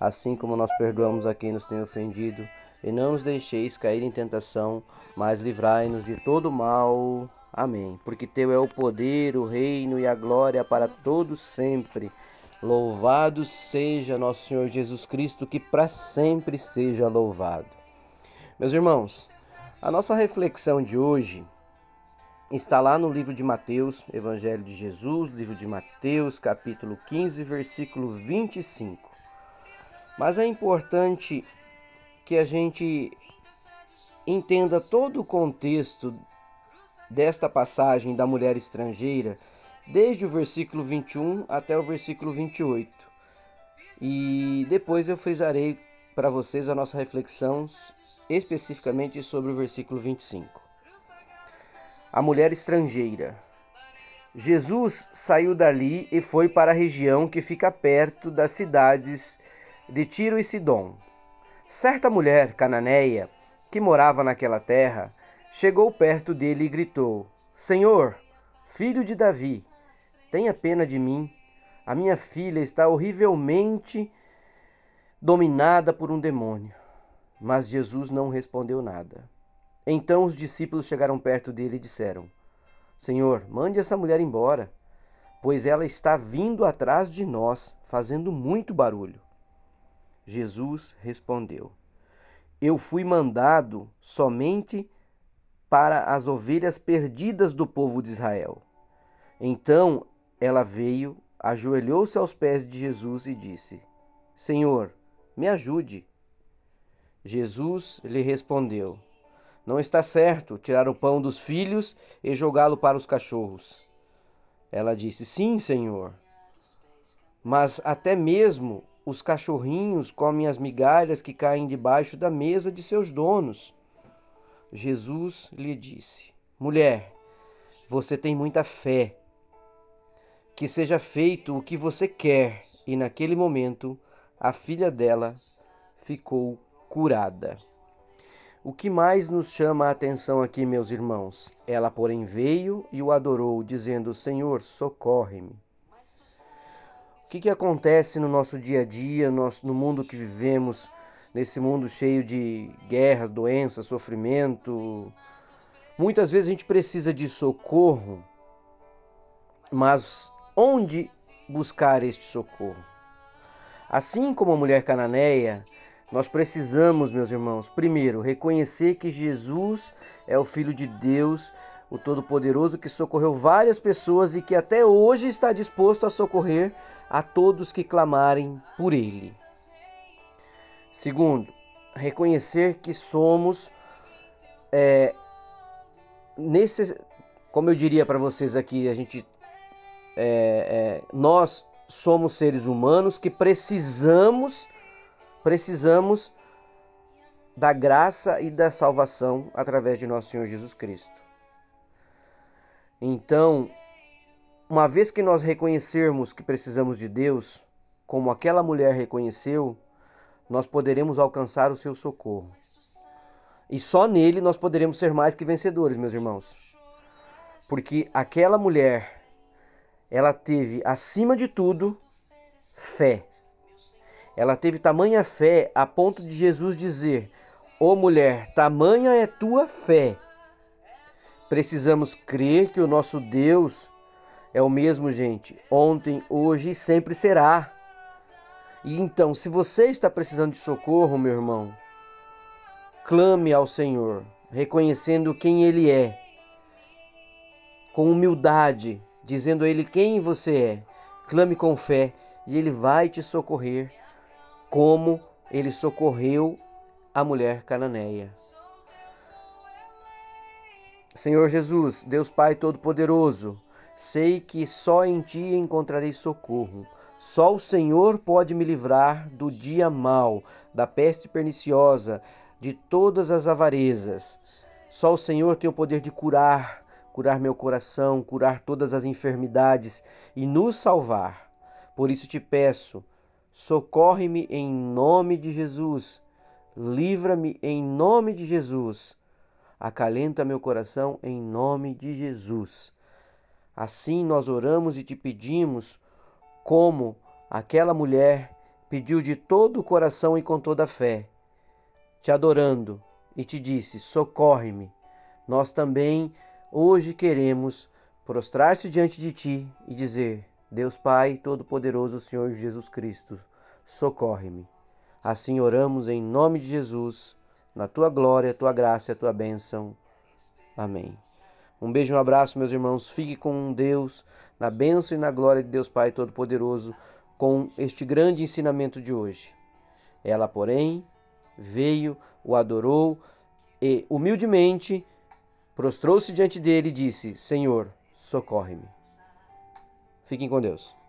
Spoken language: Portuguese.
assim como nós perdoamos a quem nos tem ofendido, e não nos deixeis cair em tentação, mas livrai-nos de todo mal. Amém. Porque teu é o poder, o reino e a glória para todos sempre. Louvado seja nosso Senhor Jesus Cristo, que para sempre seja louvado. Meus irmãos, a nossa reflexão de hoje está lá no livro de Mateus, Evangelho de Jesus, livro de Mateus, capítulo 15, versículo 25. Mas é importante que a gente entenda todo o contexto desta passagem da mulher estrangeira, desde o versículo 21 até o versículo 28. E depois eu frisarei para vocês a nossa reflexão especificamente sobre o versículo 25. A mulher estrangeira. Jesus saiu dali e foi para a região que fica perto das cidades de Tiro e Sidom. Certa mulher cananeia que morava naquela terra chegou perto dele e gritou: Senhor, filho de Davi, tenha pena de mim. A minha filha está horrivelmente dominada por um demônio. Mas Jesus não respondeu nada. Então os discípulos chegaram perto dele e disseram: Senhor, mande essa mulher embora, pois ela está vindo atrás de nós, fazendo muito barulho. Jesus respondeu: Eu fui mandado somente para as ovelhas perdidas do povo de Israel. Então ela veio, ajoelhou-se aos pés de Jesus e disse: Senhor, me ajude. Jesus lhe respondeu: Não está certo tirar o pão dos filhos e jogá-lo para os cachorros. Ela disse: Sim, Senhor. Mas até mesmo os cachorrinhos comem as migalhas que caem debaixo da mesa de seus donos. Jesus lhe disse: Mulher, você tem muita fé. Que seja feito o que você quer. E naquele momento, a filha dela ficou curada. O que mais nos chama a atenção aqui, meus irmãos? Ela, porém, veio e o adorou, dizendo: Senhor, socorre-me. Que, que acontece no nosso dia a dia, no, no mundo que vivemos, nesse mundo cheio de guerras, doenças, sofrimento? Muitas vezes a gente precisa de socorro, mas onde buscar este socorro? Assim como a mulher cananeia, nós precisamos, meus irmãos, primeiro, reconhecer que Jesus é o Filho de Deus, o Todo-Poderoso, que socorreu várias pessoas e que até hoje está disposto a socorrer a todos que clamarem por Ele. Segundo, reconhecer que somos, é, nesse, como eu diria para vocês aqui, a gente, é, é, nós somos seres humanos que precisamos, precisamos da graça e da salvação através de nosso Senhor Jesus Cristo. Então, uma vez que nós reconhecermos que precisamos de Deus, como aquela mulher reconheceu, nós poderemos alcançar o seu socorro. E só nele nós poderemos ser mais que vencedores, meus irmãos. Porque aquela mulher, ela teve, acima de tudo, fé. Ela teve tamanha fé a ponto de Jesus dizer: Ô oh, mulher, tamanha é tua fé. Precisamos crer que o nosso Deus é o mesmo, gente, ontem, hoje e sempre será. E então, se você está precisando de socorro, meu irmão, clame ao Senhor, reconhecendo quem Ele é, com humildade, dizendo a Ele quem você é. Clame com fé e Ele vai te socorrer, como Ele socorreu a mulher cananeia. Senhor Jesus, Deus Pai Todo-Poderoso, Sei que só em ti encontrarei socorro. Só o Senhor pode me livrar do dia mau, da peste perniciosa, de todas as avarezas. Só o Senhor tem o poder de curar, curar meu coração, curar todas as enfermidades e nos salvar. Por isso te peço, socorre-me em nome de Jesus. Livra-me em nome de Jesus. Acalenta meu coração em nome de Jesus. Assim nós oramos e te pedimos como aquela mulher pediu de todo o coração e com toda a fé, te adorando, e te disse: Socorre-me. Nós também hoje queremos prostrar-se diante de ti e dizer: Deus Pai Todo-Poderoso, Senhor Jesus Cristo, socorre-me. Assim oramos em nome de Jesus, na tua glória, tua graça tua bênção. Amém. Um beijo e um abraço, meus irmãos. Fique com Deus, na bênção e na glória de Deus Pai Todo-Poderoso, com este grande ensinamento de hoje. Ela, porém, veio, o adorou e, humildemente, prostrou-se diante dele e disse: Senhor, socorre-me. Fiquem com Deus.